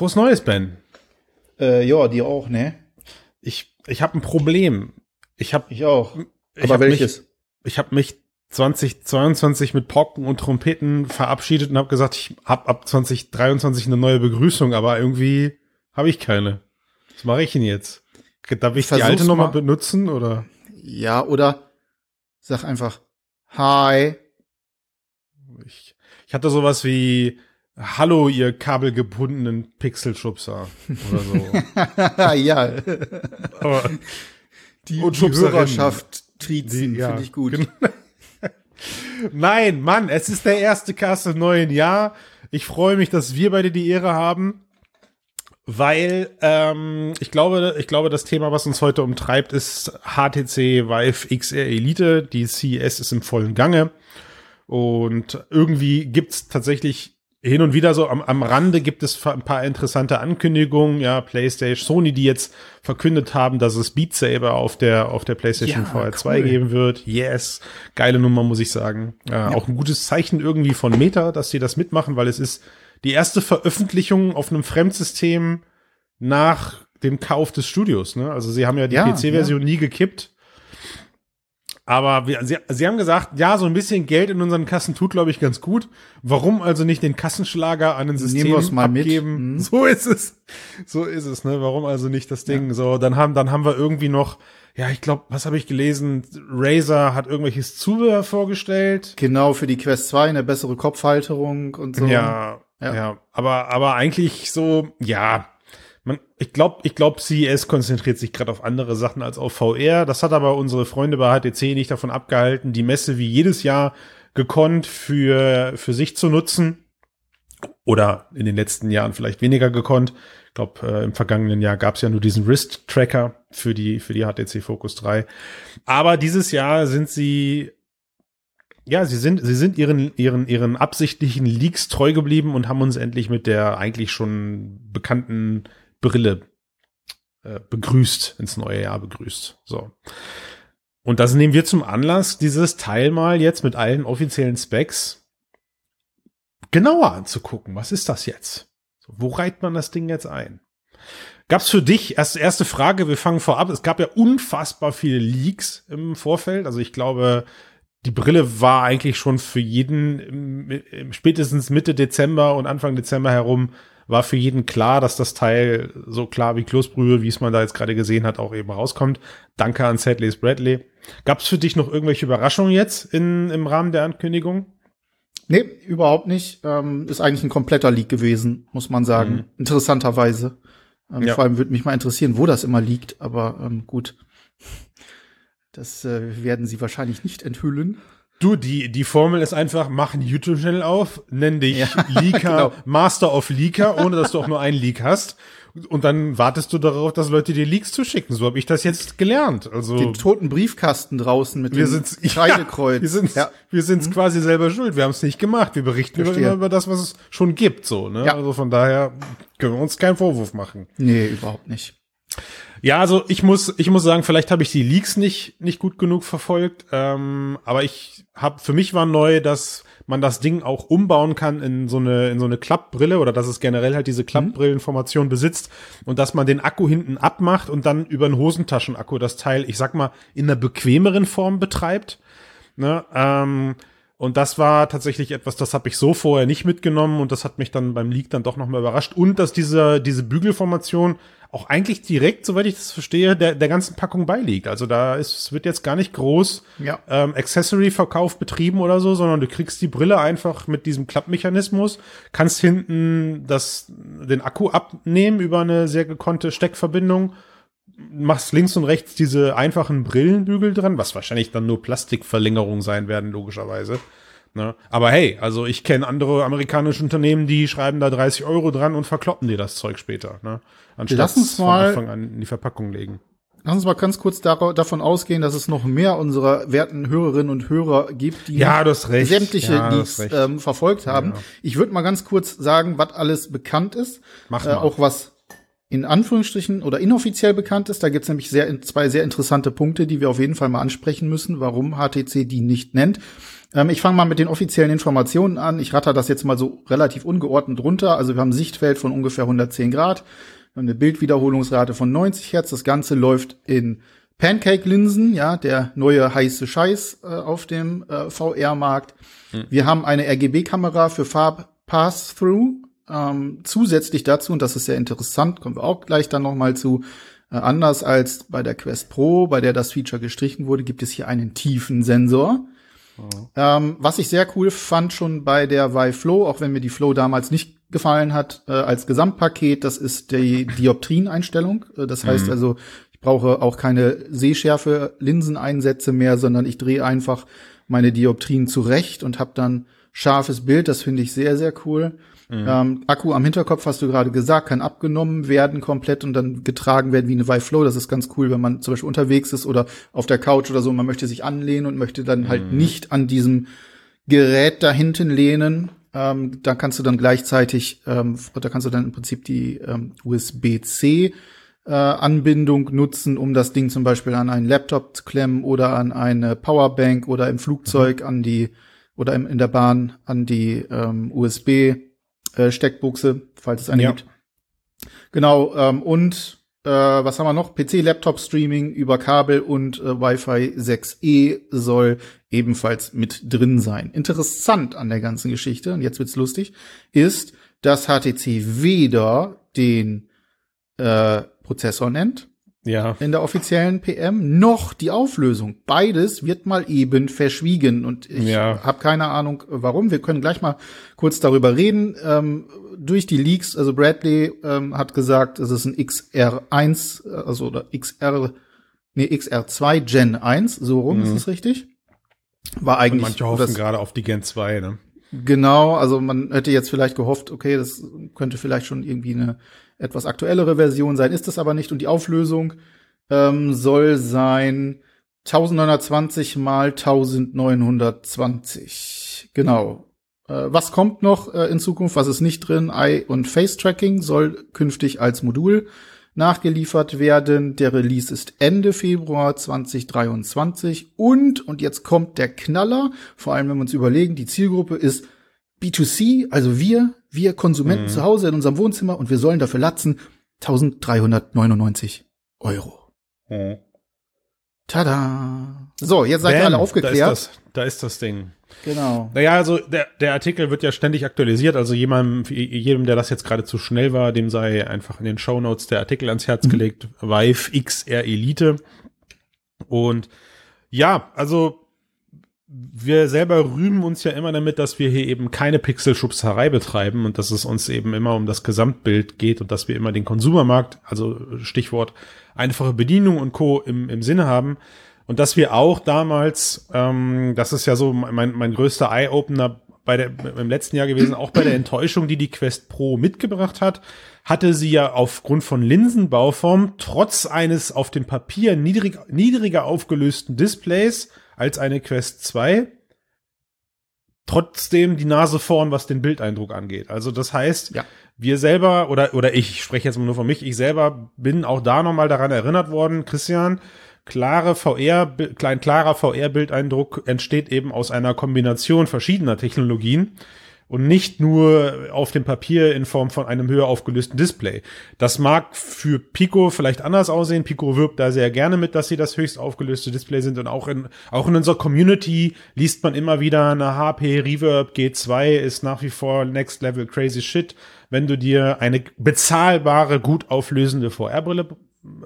Frohes Neues, Ben. Äh, ja, dir auch, ne? Ich, ich habe ein Problem. Ich habe Ich auch. ich Aber hab welches? Mich, ich habe mich 2022 mit Pocken und Trompeten verabschiedet und habe gesagt, ich habe ab 2023 eine neue Begrüßung, aber irgendwie habe ich keine. Was mache ich denn jetzt? Darf ich die Versuch's alte nochmal mal. benutzen oder? Ja, oder sag einfach Hi. Ich, ich hatte sowas wie Hallo, ihr kabelgebundenen Pixelschubser oder so. ja, aber die, Und die Schubserinnen. Hörerschaft triezen, Die- ja, finde ich gut. genau. Nein, Mann, es ist der erste Cast im neuen Jahr. Ich freue mich, dass wir beide die Ehre haben, weil ähm, ich glaube, ich glaube, das Thema, was uns heute umtreibt, ist HTC Vive XR Elite. Die CES ist im vollen Gange und irgendwie gibt's tatsächlich hin und wieder so am, am Rande gibt es ein paar interessante Ankündigungen, ja, PlayStation, Sony, die jetzt verkündet haben, dass es Beat Saber auf der auf der PlayStation Ja, VR 2 cool. geben wird. Yes, geile Nummer, muss ich sagen. Äh, Auch ein gutes Zeichen irgendwie von Meta, dass sie das mitmachen, weil es ist die erste Veröffentlichung auf einem Fremdsystem nach dem Kauf des Studios. Ne? Also sie haben ja die Ja, PC-Version nie gekippt. Aber wir, sie, sie haben gesagt, ja, so ein bisschen Geld in unseren Kassen tut, glaube ich, ganz gut. Warum also nicht den Kassenschlager an ein System abgeben? Mhm. So ist es. So ist es, ne? Warum also nicht das Ding? So, dann haben, dann haben wir irgendwie noch, ja, ich glaube, was habe ich gelesen? Razer hat irgendwelches Zubehör vorgestellt. Genau, für die Quest 2 eine bessere Kopfhalterung und so. Ja, Ja. ja, aber aber eigentlich so, ja, man, ich glaube, ich glaube, CES konzentriert sich gerade auf andere Sachen als auf VR. Das hat aber unsere Freunde bei HTC nicht davon abgehalten, die Messe wie jedes Jahr gekonnt für für sich zu nutzen oder in den letzten Jahren vielleicht weniger gekonnt. Ich glaube, äh, im vergangenen Jahr gab es ja nur diesen Wrist-Tracker für die, für die HTC Focus 3. Aber dieses Jahr sind sie, ja, sie sind, sie sind ihren, ihren, ihren absichtlichen Leaks treu geblieben und haben uns endlich mit der eigentlich schon bekannten Brille äh, begrüßt, ins neue Jahr begrüßt. So. Und das nehmen wir zum Anlass, dieses Teil mal jetzt mit allen offiziellen Specs genauer anzugucken. Was ist das jetzt? Wo reiht man das Ding jetzt ein? Gab's für dich, erste, erste Frage, wir fangen vorab, es gab ja unfassbar viele Leaks im Vorfeld. Also ich glaube, die Brille war eigentlich schon für jeden im, im, spätestens Mitte Dezember und Anfang Dezember herum war für jeden klar, dass das Teil so klar wie Kloßbrühe, wie es man da jetzt gerade gesehen hat, auch eben rauskommt. Danke an Sadley's Bradley. Gab's für dich noch irgendwelche Überraschungen jetzt in, im Rahmen der Ankündigung? Nee, überhaupt nicht. Ähm, ist eigentlich ein kompletter Leak gewesen, muss man sagen. Mhm. Interessanterweise. Ähm, Ja. Vor allem würde mich mal interessieren, wo das immer liegt, aber ähm, gut. Das äh, werden sie wahrscheinlich nicht enthüllen. Du, die, die Formel ist einfach, mach einen YouTube-Channel auf, nenn dich Ja, Leaker, genau. Master of Leaker, ohne dass du auch nur einen Leak hast. Und dann wartest du darauf, dass Leute dir Leaks zuschicken. So habe ich das jetzt gelernt. Also Den toten Briefkasten draußen mit wir dem sind Kreidekreuz. Ja, wir sind ja. Mhm. wir sind's quasi selber schuld. Wir haben es nicht gemacht. Wir berichten über, Verstehe. immer über das, was es schon gibt. So, ne? Ja. Also von daher können wir uns keinen Vorwurf machen. Nee, überhaupt nicht. Ja, also ich muss, ich muss sagen, vielleicht habe ich die Leaks nicht, nicht gut genug verfolgt. Ähm, aber ich habe, für mich war neu, dass man das Ding auch umbauen kann in so eine, in so eine Klappbrille oder dass es generell halt diese Klappbrillenformation besitzt und dass man den Akku hinten abmacht und dann über einen Hosentaschenakku das Teil, ich sag mal, in einer bequemeren Form betreibt. Ne? Ähm, und das war tatsächlich etwas, das habe ich so vorher nicht mitgenommen und das hat mich dann beim Leak dann doch nochmal überrascht. Und dass diese, diese Bügelformation auch eigentlich direkt, soweit ich das verstehe, der, der ganzen Packung beiliegt. Also da ist, wird jetzt gar nicht groß Ja. ähm, Accessory-Verkauf betrieben oder so, sondern du kriegst die Brille einfach mit diesem Klappmechanismus, kannst hinten das, den Akku abnehmen über eine sehr gekonnte Steckverbindung, machst links und rechts diese einfachen Brillenbügel dran, was wahrscheinlich dann nur Plastikverlängerungen sein werden, logischerweise. Ne? Aber hey, also ich kenne andere amerikanische Unternehmen, die schreiben da 30 Euro dran und verkloppen dir das Zeug später. Ne? Anstatt Lass uns es von mal- Anfang an in die Verpackung legen. Lass uns mal ganz kurz davon ausgehen, dass es noch mehr unserer werten Hörerinnen und Hörer gibt, die Ja, sämtliche Ja, Leaks ähm, verfolgt haben. Ja. Ich würde mal ganz kurz sagen, was alles bekannt ist. Mach Äh, mal. auch was in Anführungsstrichen oder inoffiziell bekannt ist. Da gibt es nämlich sehr, zwei sehr interessante Punkte, die wir auf jeden Fall mal ansprechen müssen, warum HTC die nicht nennt. Ähm, ich fange mal mit den offiziellen Informationen an. Ich ratter das jetzt mal so relativ ungeordnet runter. Also wir haben ein Sichtfeld von ungefähr 110 Grad, wir haben eine Bildwiederholungsrate von 90 Hertz. Das Ganze läuft in Pancake-Linsen, ja, der neue heiße Scheiß äh, auf dem äh, VR-Markt. Hm. Wir haben eine RGB-Kamera für Farb Pass-Through, ähm, zusätzlich dazu, und das ist sehr interessant, kommen wir auch gleich dann noch mal zu, äh, anders als bei der Quest Pro, bei der das Feature gestrichen wurde, gibt es hier einen tiefen Sensor. Oh. Ähm, was ich sehr cool fand schon bei der Vive Flow, auch wenn mir die Flow damals nicht gefallen hat, äh, als Gesamtpaket, das ist die Dioptrien-Einstellung. Äh, das heißt mhm. also, ich brauche auch keine Sehschärfe Linseneinsätze mehr, sondern ich drehe einfach meine Dioptrien zurecht und habe dann scharfes Bild. Das finde ich sehr, sehr cool. Mhm. Ähm, Akku am Hinterkopf, hast du gerade gesagt, kann abgenommen werden komplett und dann getragen werden wie eine Vive Flow. Das ist ganz cool, wenn man zum Beispiel unterwegs ist oder auf der Couch oder so. Man möchte sich anlehnen und möchte dann halt mhm. halt nicht an diesem Gerät da hinten lehnen. Ähm, da kannst du dann gleichzeitig, ähm, da kannst du dann im Prinzip die ähm, USB-C äh, Anbindung nutzen, um das Ding zum Beispiel an einen Laptop zu klemmen oder an eine Powerbank oder im Flugzeug mhm. an die oder im, in der Bahn an die ähm, USB äh, Steckbuchse, falls es eine ja. gibt. Genau, ähm, und äh, was haben wir noch? PC-Laptop-Streaming über Kabel und äh, Wi-Fi 6E soll ebenfalls mit drin sein. Interessant an der ganzen Geschichte, und jetzt wird's lustig, ist, dass HTC weder den äh, Prozessor nennt, ja. in der offiziellen PM, noch die Auflösung. Beides wird mal eben verschwiegen und ich ja. habe keine Ahnung warum. Wir können gleich mal kurz darüber reden. Ähm, durch die Leaks, also Bradley ähm, hat gesagt, es ist ein XR1, also oder XR, nee, XR2 Gen 1, so rum mhm. ist es richtig. War eigentlich. Und manche hoffen gerade auf die Gen 2, ne? Genau, also man hätte jetzt vielleicht gehofft, okay, das könnte vielleicht schon irgendwie eine etwas aktuellere Version sein, ist das aber nicht. Und die Auflösung ähm, soll sein 1920 mal 1920. Genau. Äh, was kommt noch äh, in Zukunft? Was ist nicht drin? Eye- und Face-Tracking soll künftig als Modul nachgeliefert werden. Der Release ist Ende Februar 2023. Und, und jetzt kommt der Knaller, vor allem wenn wir uns überlegen, die Zielgruppe ist B2C, also wir, wir Konsumenten mhm. zu Hause in unserem Wohnzimmer und wir sollen dafür latzen 1399 Euro. Mhm. Tada. So, jetzt seid ihr alle aufgeklärt. Da ist, das, da ist das Ding. Genau. Naja, also der, der Artikel wird ja ständig aktualisiert. Also jemandem, jedem, der das jetzt gerade zu schnell war, dem sei einfach in den Show Notes der Artikel ans Herz mhm. gelegt. Vive XR Elite. Und ja, also wir selber rühmen uns ja immer damit, dass wir hier eben keine Pixelschubserei betreiben und dass es uns eben immer um das Gesamtbild geht und dass wir immer den Konsumermarkt, also Stichwort einfache Bedienung und Co. im, im Sinne haben. Und dass wir auch damals, ähm, das ist ja so mein, mein größter Eye-Opener bei der, im letzten Jahr gewesen, auch bei der Enttäuschung, die die Quest Pro mitgebracht hat, hatte sie ja aufgrund von Linsenbauform trotz eines auf dem Papier niedrig, niedriger aufgelösten Displays als eine Quest 2 trotzdem die Nase vorn, was den Bildeindruck angeht. Also das heißt, ja. wir selber oder oder ich, ich spreche jetzt mal nur von mich, ich selber bin auch da nochmal daran erinnert worden, Christian, klare VR, klein klarer VR-Bildeindruck entsteht eben aus einer Kombination verschiedener Technologien und nicht nur auf dem Papier in Form von einem höher aufgelösten Display. Das mag für Pico vielleicht anders aussehen. Pico wirbt da sehr gerne mit, dass sie das höchst aufgelöste Display sind und auch in, auch in unserer Community liest man immer wieder eine HP Reverb G2 ist nach wie vor Next Level Crazy Shit. Wenn du dir eine bezahlbare, gut auflösende VR-Brille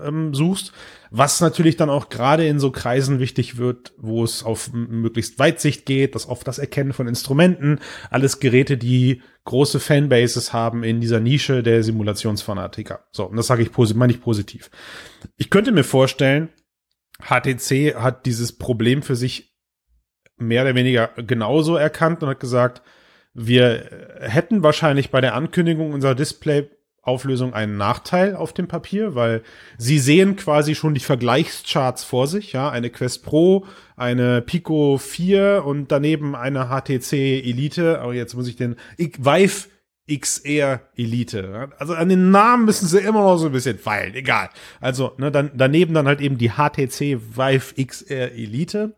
ähm, suchst, was natürlich dann auch gerade in so Kreisen wichtig wird, wo es auf möglichst Weitsicht geht, das auf das Erkennen von Instrumenten, alles Geräte, die große Fanbases haben in dieser Nische der Simulationsfanatiker. So, und das sage ich posit meine ich positiv. Ich könnte mir vorstellen, HTC hat dieses Problem für sich mehr oder weniger genauso erkannt und hat gesagt, wir hätten wahrscheinlich bei der Ankündigung unserer Display Auflösung einen Nachteil auf dem Papier, weil sie sehen quasi schon die Vergleichscharts vor sich, ja, eine Quest Pro, eine Pico 4 und daneben eine HTC Elite, aber jetzt muss ich den Vive XR Elite. Also an den Namen müssen sie immer noch so ein bisschen feilen, egal. Also ne, dann daneben dann halt eben die HTC Vive XR Elite.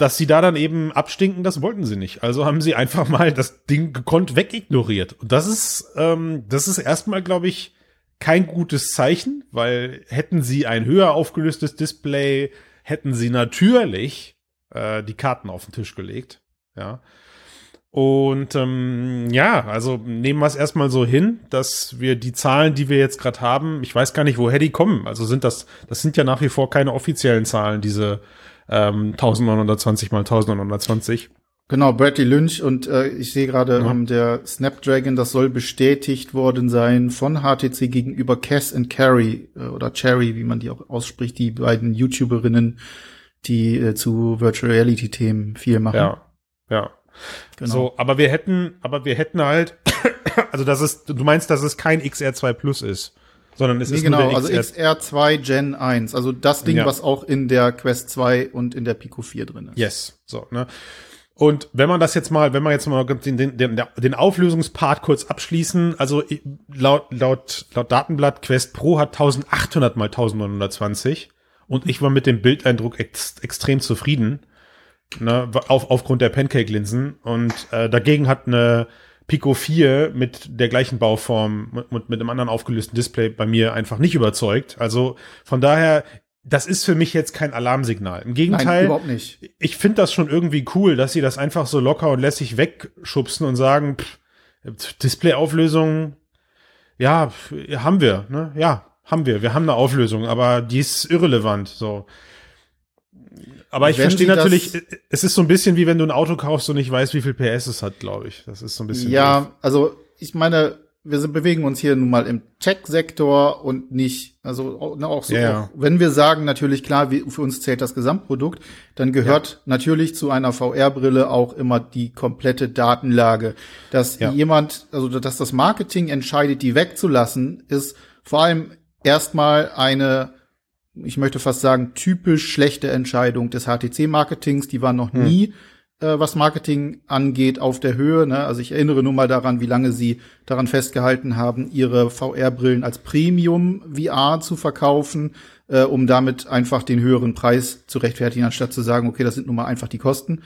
Dass sie da dann eben abstinken, das wollten sie nicht. Also haben sie einfach mal das Ding gekonnt wegignoriert. Und das ist, ähm, das ist erstmal, glaube ich, kein gutes Zeichen, weil hätten sie ein höher aufgelöstes Display, hätten sie natürlich äh, die Karten auf den Tisch gelegt. Ja. Und ähm, ja, also nehmen wir es erstmal so hin, dass wir die Zahlen, die wir jetzt gerade haben, ich weiß gar nicht, woher die kommen. Also sind das, das sind ja nach wie vor keine offiziellen Zahlen, diese ähm, 1920 mal 1920. Genau, Bradley Lynch und äh, ich sehe gerade ja. ähm, der Snapdragon, das soll bestätigt worden sein von HTC gegenüber Cass and Carrie äh, oder Cherry, wie man die auch ausspricht, die beiden YouTuberinnen, die äh, zu Virtual Reality Themen viel machen. Ja, ja. Genau. So, aber wir hätten, aber wir hätten halt, also das ist, du meinst, dass es kein XR2 Plus ist, sondern es nee, ist genau, nur der XR also XR2 Gen 1, also das Ding, ja. was auch in der Quest 2 und in der Pico 4 drin ist. Yes, so, ne? Und wenn man das jetzt mal, wenn man jetzt mal den, den, den, den Auflösungspart kurz abschließen, also laut, laut, laut Datenblatt Quest Pro hat 1800 mal 1920 und ich war mit dem Bildeindruck ex, extrem zufrieden ne, auf, aufgrund der Pancake-Linsen. Und äh, dagegen hat eine Pico 4 mit der gleichen Bauform und mit einem anderen aufgelösten Display bei mir einfach nicht überzeugt. Also von daher, das ist für mich jetzt kein Alarmsignal. Im Gegenteil, Nein, ich finde das schon irgendwie cool, dass sie das einfach so locker und lässig wegschubsen und sagen, Displayauflösung, ja, haben wir, ne? Ja, haben wir. Wir haben eine Auflösung, aber die ist irrelevant. So. Aber ich verstehe natürlich, es ist so ein bisschen wie wenn du ein Auto kaufst und nicht weißt, wie viel PS es hat, glaube ich. Das ist so ein bisschen. Ja, doof. also ich meine, wir sind, bewegen uns hier nun mal im Tech-Sektor und nicht, also ne, auch so, ja, ja. Wenn wir sagen, natürlich klar, wie, für uns zählt das Gesamtprodukt, dann gehört ja. natürlich zu einer VR-Brille auch immer die komplette Datenlage. Dass jemand, also dass das Marketing entscheidet, die wegzulassen, ist vor allem erstmal eine ich möchte fast sagen, typisch schlechte Entscheidung des HTC-Marketings. Die war noch hm. nie, äh, was Marketing angeht, auf der Höhe. Ne? Also ich erinnere nur mal daran, wie lange sie daran festgehalten haben, ihre VR-Brillen als Premium VR zu verkaufen, äh, um damit einfach den höheren Preis zu rechtfertigen, anstatt zu sagen, okay, das sind nun mal einfach die Kosten.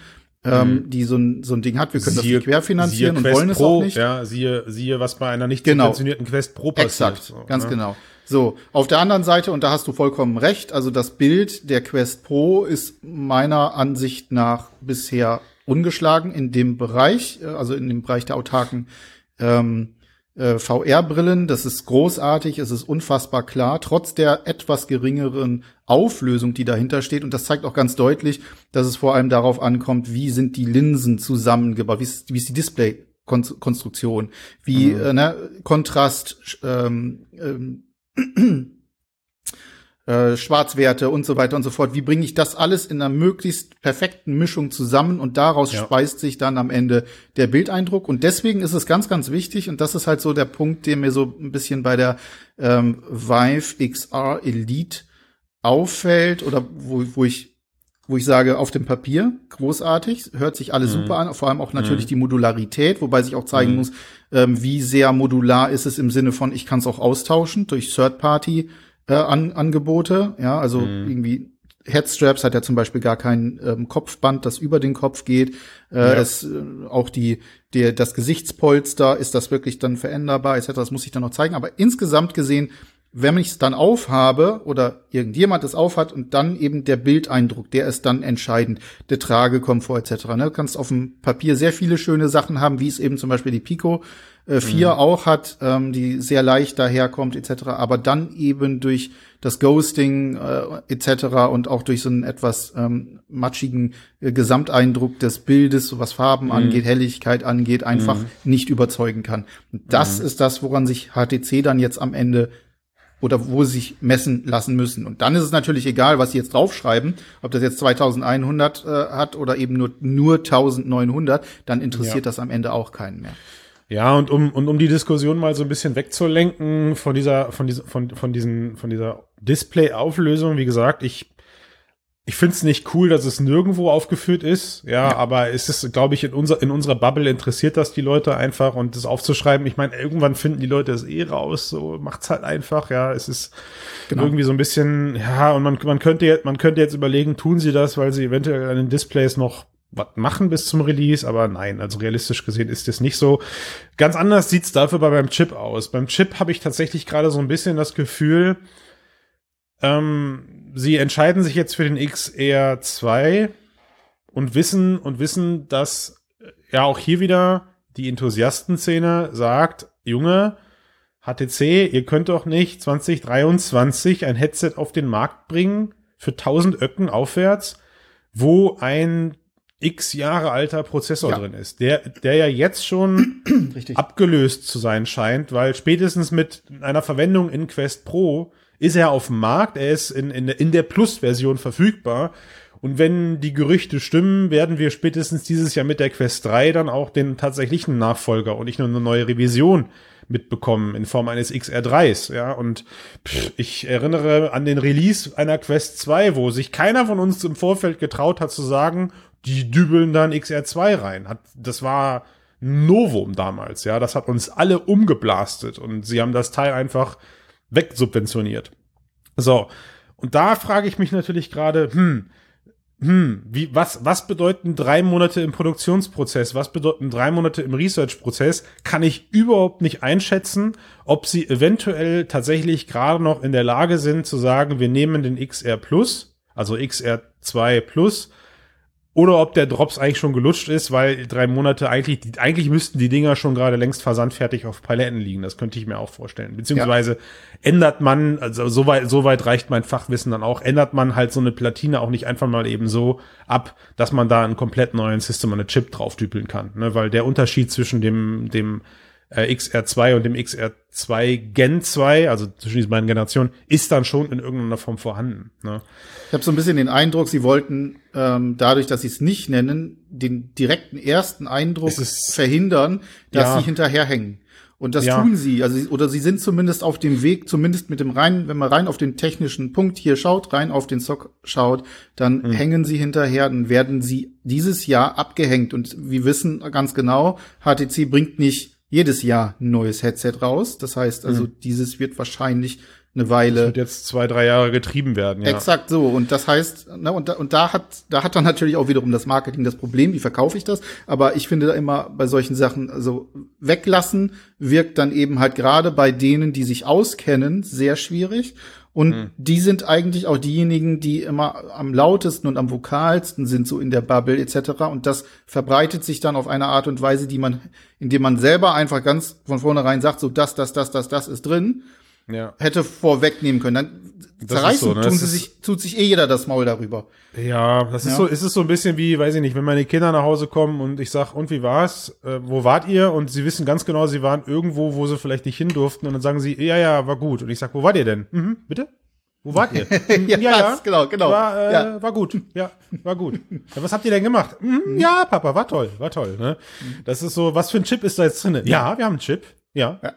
Ähm, hm. die so ein, so ein Ding hat. Wir können siehe, das nicht querfinanzieren und wollen es auch nicht. Ja, siehe, siehe, was bei einer nicht genau. subventionierten Quest Pro passiert. Exakt, so, ganz ne? genau. So, auf der anderen Seite, und da hast du vollkommen recht, also das Bild der Quest Pro ist meiner Ansicht nach bisher ungeschlagen in dem Bereich, äh, also in dem Bereich der autarken ähm, äh, VR-Brillen. Das ist großartig, es ist unfassbar klar, trotz der etwas geringeren Auflösung, die dahinter steht. Und das zeigt auch ganz deutlich, dass es vor allem darauf ankommt, wie sind die Linsen zusammengebaut, wie ist, wie ist die Display Konstruktion, wie mhm. äh, ne, Kontrast, ähm, ähm, äh, Schwarzwerte und so weiter und so fort. Wie bringe ich das alles in einer möglichst perfekten Mischung zusammen und daraus ja. speist sich dann am Ende der Bildeindruck. Und deswegen ist es ganz, ganz wichtig und das ist halt so der Punkt, der mir so ein bisschen bei der ähm, Vive XR Elite auffällt oder wo, wo ich wo ich sage, auf dem Papier großartig, hört sich alles mhm. super an, vor allem auch natürlich mhm. die Modularität, wobei sich auch zeigen mhm. muss, ähm, wie sehr modular ist es im Sinne von, ich kann es auch austauschen durch Third-Party äh, an, Angebote, ja, also mhm. irgendwie Headstraps hat ja zum Beispiel gar kein ähm, Kopfband, das über den Kopf geht. Äh, ja. es, äh, auch die, der, das Gesichtspolster, ist das wirklich dann veränderbar, etc. Das muss ich dann noch zeigen. Aber insgesamt gesehen wenn ich es dann aufhabe oder irgendjemand es aufhat und dann eben der Bildeindruck, der ist dann entscheidend, der Tragekomfort etc. Ne? Du kannst auf dem Papier sehr viele schöne Sachen haben, wie es eben zum Beispiel die Pico äh, 4 mhm. auch hat, ähm, die sehr leicht daherkommt etc. Aber dann eben durch das Ghosting äh, etc. und auch durch so einen etwas ähm, matschigen äh, Gesamteindruck des Bildes, so was Farben mhm. angeht, Helligkeit angeht, einfach mhm. nicht überzeugen kann. Und das mhm. ist das, woran sich HTC dann jetzt am Ende oder wo sie sich messen lassen müssen. Und dann ist es natürlich egal, was sie jetzt draufschreiben, ob das jetzt 2100 äh, hat oder eben nur, nur 1900, dann interessiert ja. das am Ende auch keinen mehr. Ja, und um, und um die Diskussion mal so ein bisschen wegzulenken von dieser, von dieser, von, von diesen, von dieser Display-Auflösung, wie gesagt, ich ich finde es nicht cool, dass es nirgendwo aufgeführt ist, ja, ja. aber es ist, glaube ich, in, unser, in unserer Bubble interessiert das die Leute einfach und das aufzuschreiben. Ich meine, irgendwann finden die Leute es eh raus, so macht's halt einfach, ja. Es ist genau. irgendwie so ein bisschen, ja, und man, man könnte jetzt, man könnte jetzt überlegen, tun sie das, weil sie eventuell an den Displays noch was machen bis zum Release, aber nein, also realistisch gesehen ist das nicht so. Ganz anders sieht's dafür bei beim Chip aus. Beim Chip habe ich tatsächlich gerade so ein bisschen das Gefühl, ähm, sie entscheiden sich jetzt für den XR2 und wissen und wissen, dass ja auch hier wieder die Enthusiastenszene sagt, Junge, HTC, ihr könnt doch nicht 2023 ein Headset auf den Markt bringen für 1000 Öcken aufwärts, wo ein x Jahre alter Prozessor ja. drin ist, der, der ja jetzt schon abgelöst zu sein scheint, weil spätestens mit einer Verwendung in Quest Pro ist er auf dem Markt, er ist in, in, in der Plus-Version verfügbar. Und wenn die Gerüchte stimmen, werden wir spätestens dieses Jahr mit der Quest 3 dann auch den tatsächlichen Nachfolger und nicht nur eine neue Revision mitbekommen in Form eines XR3s, ja, und pff, ich erinnere an den Release einer Quest 2, wo sich keiner von uns im Vorfeld getraut hat zu sagen, die dübeln dann XR2 rein. Hat, das war Novum damals, ja, das hat uns alle umgeblastet und sie haben das Teil einfach wegsubventioniert. So. Und da frage ich mich natürlich gerade, hm, hm, wie, was, was bedeuten drei Monate im Produktionsprozess? Was bedeuten drei Monate im Research-Prozess? Kann ich überhaupt nicht einschätzen, ob sie eventuell tatsächlich gerade noch in der Lage sind zu sagen, wir nehmen den XR Plus, also XR2 Plus, oder ob der Drops eigentlich schon gelutscht ist, weil drei Monate eigentlich, eigentlich müssten die Dinger schon gerade längst versandfertig auf Paletten liegen. Das könnte ich mir auch vorstellen. Beziehungsweise ja. ändert man, also soweit, soweit reicht mein Fachwissen dann auch, ändert man halt so eine Platine auch nicht einfach mal eben so ab, dass man da einen komplett neuen System a Chip drauf düpeln kann. Ne? Weil der Unterschied zwischen dem, dem XR2 und dem XR2 Gen 2, also zwischen diesen beiden Generationen, ist dann schon in irgendeiner Form vorhanden. Ne? Ich habe so ein bisschen den Eindruck, sie wollten ähm, dadurch, dass sie es nicht nennen, den direkten ersten Eindruck verhindern, dass ja. sie hinterherhängen. Und das ja. tun sie, also oder sie sind zumindest auf dem Weg, zumindest mit dem rein, wenn man rein auf den technischen Punkt hier schaut, rein auf den Sock schaut, dann mhm. hängen sie hinterher, dann werden sie dieses Jahr abgehängt. Und wir wissen ganz genau, HTC bringt nicht jedes Jahr ein neues Headset raus. Das heißt also, mhm. dieses wird wahrscheinlich eine Weile. Das wird jetzt zwei, drei Jahre getrieben werden, ja. Exakt so. Und das heißt, ne, und da, und da hat, da hat dann natürlich auch wiederum das Marketing das Problem, wie verkaufe ich das? Aber ich finde da immer bei solchen Sachen, also weglassen wirkt dann eben halt gerade bei denen, die sich auskennen, sehr schwierig. Und mhm. die sind eigentlich auch diejenigen, die immer am lautesten und am vokalsten sind, so in der Bubble etc. Und das verbreitet sich dann auf eine Art und Weise, die man, indem man selber einfach ganz von vornherein sagt, so das, das, das, das, das ist drin, ja. hätte vorwegnehmen können. Dann zerreißen so, ne? tun sie sich, tut sich eh jeder das Maul darüber. Ja, das ist ja. so, ist es so ein bisschen wie, weiß ich nicht, wenn meine Kinder nach Hause kommen und ich sag, und wie war's? Äh, wo wart ihr? Und sie wissen ganz genau, sie waren irgendwo, wo sie vielleicht nicht hin durften. Und dann sagen sie, ja, ja, war gut. Und ich sag, wo wart ihr denn? Mhm, bitte? Wo wart ihr? ja, ja, ja, genau, genau. War, äh, ja. war gut. Ja, war gut. Ja, was habt ihr denn gemacht? Mhm, ja, Papa, war toll, war toll. Ne? Das ist so, was für ein Chip ist da jetzt drin? Ja, wir haben einen Chip. Ja. ja.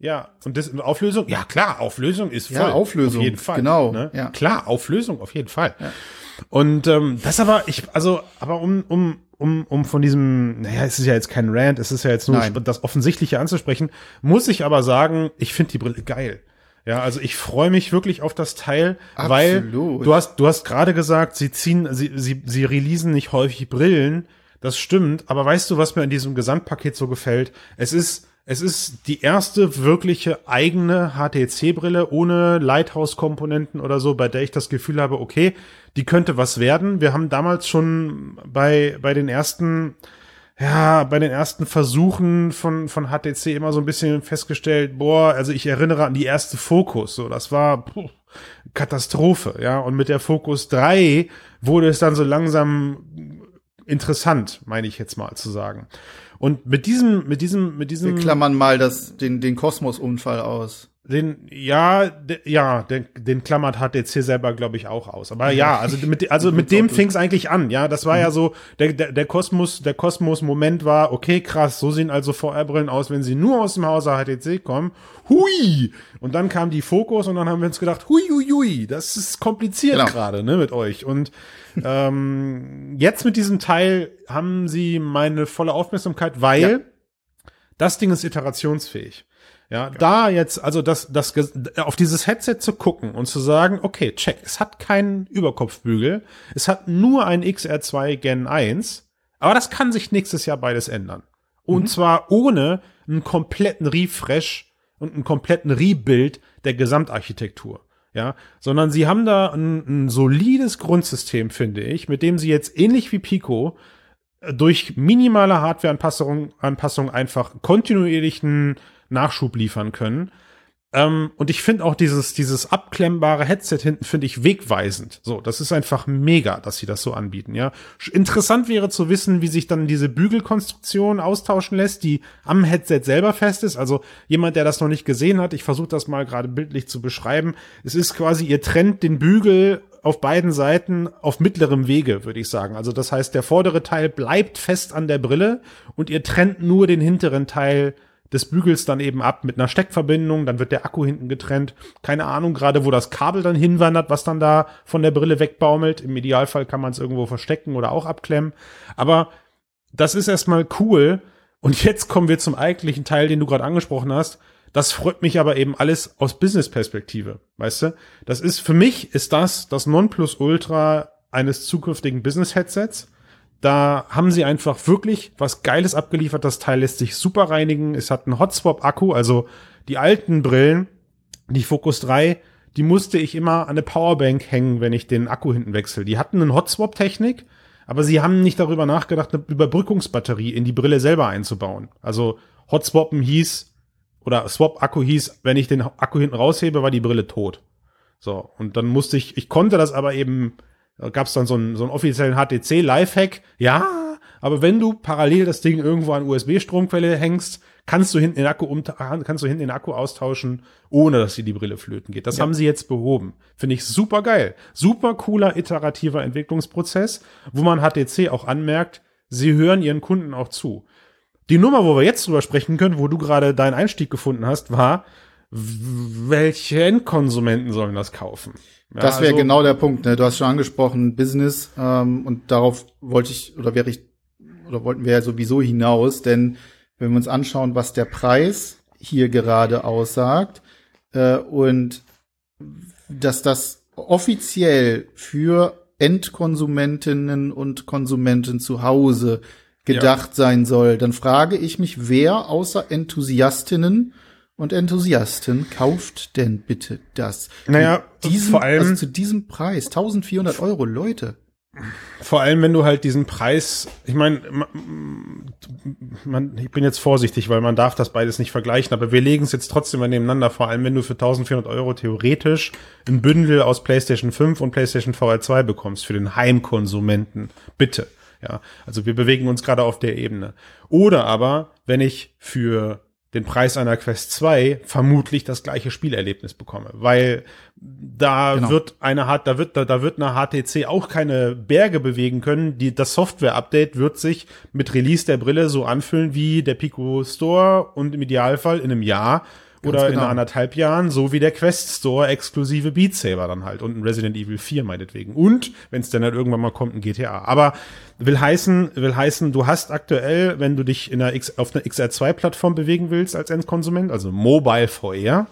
Ja, und das Auflösung? Ja, klar, Auflösung ist voll. Ja, Auflösung. Auf jeden Fall. Genau. Ne? Ja. Klar, Auflösung auf jeden Fall. Ja. Und ähm, das aber, ich, also, aber um, um, um, um von diesem, naja, es ist ja jetzt kein Rant, es ist ja jetzt nur Nein. das Offensichtliche anzusprechen, muss ich aber sagen, ich finde die Brille geil. Ja, also ich freue mich wirklich auf das Teil, Absolut. weil du hast, du hast gerade gesagt, sie ziehen, sie, sie, sie releasen nicht häufig Brillen. Das stimmt, aber weißt du, was mir in diesem Gesamtpaket so gefällt? Es ist, es ist die erste wirkliche eigene HTC-Brille ohne Lighthouse-Komponenten oder so, bei der ich das Gefühl habe, okay, die könnte was werden. Wir haben damals schon bei, bei den ersten, ja, bei den ersten Versuchen von, von HTC immer so ein bisschen festgestellt, boah, also ich erinnere an die erste Focus, so, das war puh, Katastrophe, ja, und mit der Focus 3 wurde es dann so langsam interessant, meine ich jetzt mal zu sagen. Und mit diesem, mit diesem, mit diesem. Wir klammern mal das, den, den Kosmos-Unfall aus. Den, ja, de, ja, den, den klammert HTC selber, glaube ich, auch aus. Aber ja, also mit, also mit dem fing es eigentlich an, ja. Das war ja so, der, der, der Kosmos, der Kosmos-Moment war, okay, krass, so sehen also VR-Brillen aus, wenn sie nur aus dem Hause HTC kommen. Hui! Und dann kam die Fokus und dann haben wir uns gedacht, hui, hui, hui, das ist kompliziert genau. gerade, ne, mit euch. Und ähm, jetzt mit diesem Teil haben sie meine volle Aufmerksamkeit, weil ja. das Ding ist iterationsfähig. Ja, ja, da jetzt, also das, das, auf dieses Headset zu gucken und zu sagen, okay, check, es hat keinen Überkopfbügel, es hat nur ein XR2 Gen 1, aber das kann sich nächstes Jahr beides ändern. Und mhm. zwar ohne einen kompletten Refresh und einen kompletten Rebuild der Gesamtarchitektur. Ja, sondern sie haben da ein, ein solides Grundsystem, finde ich, mit dem sie jetzt ähnlich wie Pico durch minimale Hardware-Anpassung Anpassung einfach kontinuierlichen Nachschub liefern können. Ähm, und ich finde auch dieses, dieses abklemmbare Headset hinten finde ich wegweisend. So, das ist einfach mega, dass sie das so anbieten, ja. Interessant wäre zu wissen, wie sich dann diese Bügelkonstruktion austauschen lässt, die am Headset selber fest ist. Also jemand, der das noch nicht gesehen hat, ich versuche das mal gerade bildlich zu beschreiben. Es ist quasi, ihr trennt den Bügel auf beiden Seiten auf mittlerem Wege, würde ich sagen. Also das heißt, der vordere Teil bleibt fest an der Brille und ihr trennt nur den hinteren Teil des Bügels dann eben ab mit einer Steckverbindung, dann wird der Akku hinten getrennt. Keine Ahnung gerade, wo das Kabel dann hinwandert, was dann da von der Brille wegbaumelt. Im Idealfall kann man es irgendwo verstecken oder auch abklemmen. Aber das ist erstmal cool. Und jetzt kommen wir zum eigentlichen Teil, den du gerade angesprochen hast. Das freut mich aber eben alles aus Business-Perspektive, weißt du? Das ist, für mich ist das das Nonplusultra eines zukünftigen Business-Headsets da haben sie einfach wirklich was Geiles abgeliefert. Das Teil lässt sich super reinigen. Es hat einen Hotswap-Akku, also die alten Brillen, die Focus 3, die musste ich immer an eine Powerbank hängen, wenn ich den Akku hinten wechsle. Die hatten eine Hotswap-Technik, aber sie haben nicht darüber nachgedacht, eine Überbrückungsbatterie in die Brille selber einzubauen. Also Hotswappen hieß, oder Swap-Akku hieß, wenn ich den Akku hinten raushebe, war die Brille tot. So, und dann musste ich, ich konnte das aber eben gab es dann so einen, so einen offiziellen HTC-Lifehack. Ja, aber wenn du parallel das Ding irgendwo an USB-Stromquelle hängst, kannst du hinten den Akku um, kannst du hinten den Akku austauschen, ohne dass dir die Brille flöten geht. Das ja. haben sie jetzt behoben. Finde ich super geil. Super cooler iterativer Entwicklungsprozess, wo man HTC auch anmerkt, sie hören ihren Kunden auch zu. Die Nummer, wo wir jetzt drüber sprechen können, wo du gerade deinen Einstieg gefunden hast, war, welche Endkonsumenten sollen das kaufen? Ja, das wäre also, genau der Punkt. Ne? Du hast schon angesprochen, Business, ähm, und darauf wollte ich oder wäre ich oder wollten wir ja sowieso hinaus, denn wenn wir uns anschauen, was der Preis hier gerade aussagt äh, und dass das offiziell für Endkonsumentinnen und Konsumenten zu Hause gedacht ja. sein soll, dann frage ich mich, wer außer Enthusiastinnen und Enthusiasten kauft denn bitte das? Naja, diesen, vor allem also zu diesem Preis, 1400 Euro, Leute. Vor allem, wenn du halt diesen Preis, ich meine, man, ich bin jetzt vorsichtig, weil man darf das beides nicht vergleichen, aber wir legen es jetzt trotzdem mal nebeneinander, vor allem wenn du für 1400 Euro theoretisch ein Bündel aus PlayStation 5 und PlayStation VR 2 bekommst für den Heimkonsumenten. Bitte. Ja, also wir bewegen uns gerade auf der Ebene. Oder aber, wenn ich für den Preis einer Quest 2 vermutlich das gleiche Spielerlebnis bekomme, weil da genau. wird eine da wird da, da wird eine HTC auch keine Berge bewegen können. Die das Software Update wird sich mit Release der Brille so anfühlen wie der Pico Store und im Idealfall in einem Jahr oder genau. in anderthalb Jahren, so wie der Quest Store exklusive Beat Saber dann halt und ein Resident Evil 4 meinetwegen. Und, wenn es dann halt irgendwann mal kommt, ein GTA. Aber will heißen, will heißen, du hast aktuell, wenn du dich in einer X, auf einer XR2-Plattform bewegen willst als Endkonsument, also Mobile VR,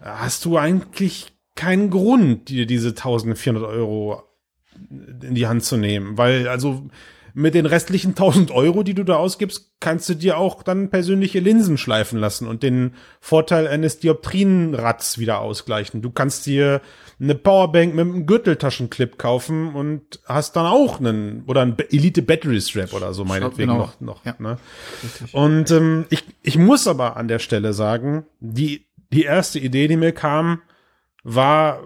hast du eigentlich keinen Grund, dir diese 1400 Euro in die Hand zu nehmen. Weil, also, mit den restlichen 1000 Euro, die du da ausgibst, kannst du dir auch dann persönliche Linsen schleifen lassen und den Vorteil eines Dioptrienrads wieder ausgleichen. Du kannst dir eine Powerbank mit einem Gürteltaschenclip kaufen und hast dann auch einen oder ein Elite Battery Strap oder so meinetwegen genau. noch. noch ja. ne? Und ähm, ich, ich muss aber an der Stelle sagen, die, die erste Idee, die mir kam, war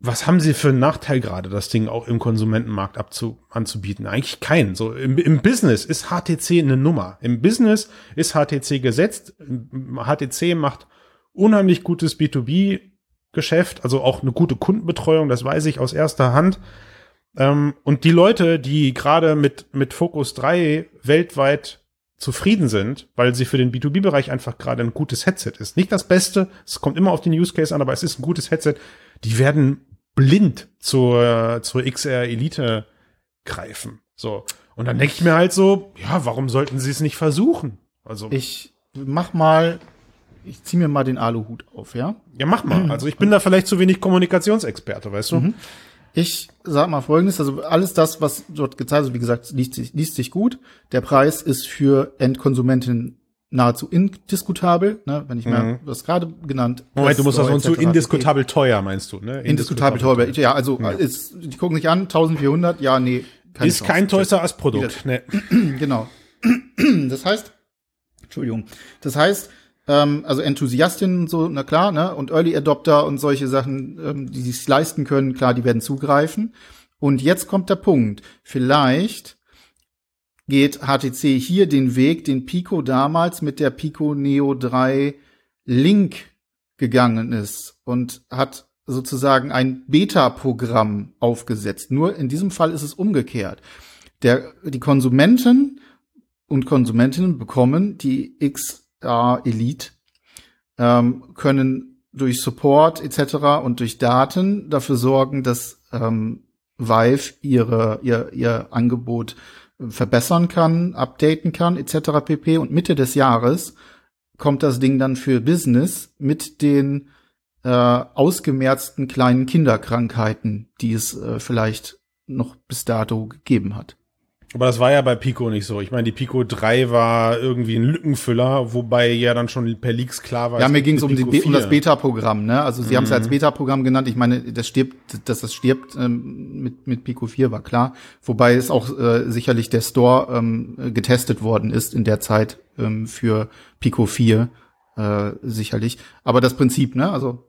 was haben sie für einen Nachteil gerade, das Ding auch im Konsumentenmarkt abzu, anzubieten? Eigentlich keinen. So im, im Business ist HTC eine Nummer. Im Business ist HTC gesetzt. HTC macht unheimlich gutes B2B-Geschäft, also auch eine gute Kundenbetreuung, das weiß ich aus erster Hand. Ähm, und die Leute, die gerade mit, mit Focus 3 weltweit zufrieden sind, weil sie für den B2B-Bereich einfach gerade ein gutes Headset ist. Nicht das Beste, es kommt immer auf den Use Case an, aber es ist ein gutes Headset. Die werden blind zur, zur XR Elite greifen. So. Und dann denke ich mir halt so, ja, warum sollten sie es nicht versuchen? Also. Ich mach mal, ich zieh mir mal den Aluhut auf, ja? Ja, mach mal. Also ich bin da vielleicht zu wenig Kommunikationsexperte, weißt du? Mhm. Ich sag mal folgendes, also alles das, was dort gezeigt ist, wie gesagt, liest sich, liest sich gut. Der Preis ist für Endkonsumenten nahezu indiskutabel, ne, wenn ich mhm. mir das gerade genannt. Moment, du musst das so indiskutabel teuer, meinst du, ne? Indiskutabel, teuer, ja, also ja. Ist, die gucken sich an, 1400, ja, nee. Ist Chance. kein Toys R Produkt, ne. genau. Das heißt, Entschuldigung, das heißt, ähm, also Enthusiastinnen und so, na klar, ne, und Early Adopter und solche Sachen, ähm, die sich leisten können, klar, die werden zugreifen. Und jetzt kommt der Punkt. Vielleicht geht HTC hier den Weg, den Pico damals mit der Pico Neo 3 Link gegangen ist und hat sozusagen ein Beta-Programm aufgesetzt. Nur in diesem Fall ist es umgekehrt. Der, die Konsumenten und Konsumentinnen bekommen die XR Elite, ähm, können durch Support etc. und durch Daten dafür sorgen, dass ähm, Vive ihre, ihr, ihr Angebot verbessern kann, updaten kann, etc. pp. Und Mitte des Jahres kommt das Ding dann für Business mit den äh, ausgemerzten kleinen Kinderkrankheiten, die es äh, vielleicht noch bis dato gegeben hat. Aber das war ja bei Pico nicht so. Ich meine, die Pico 3 war irgendwie ein Lückenfüller, wobei ja dann schon per Leaks klar war. Ja, mir ging es um, um, das Beta-Programm, ne? Also sie mhm. haben es als Beta-Programm genannt. Ich meine, das stirbt, dass das stirbt ähm, mit, mit Pico 4 war klar. Wobei es auch äh, sicherlich der Store ähm, getestet worden ist in der Zeit ähm, für Pico 4 äh, sicherlich. Aber das Prinzip, ne? Also